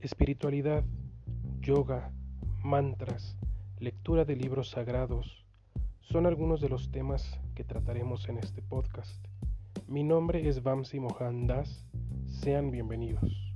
Espiritualidad, yoga, mantras, lectura de libros sagrados, son algunos de los temas que trataremos en este podcast. Mi nombre es Vamsi Mohan Das, sean bienvenidos.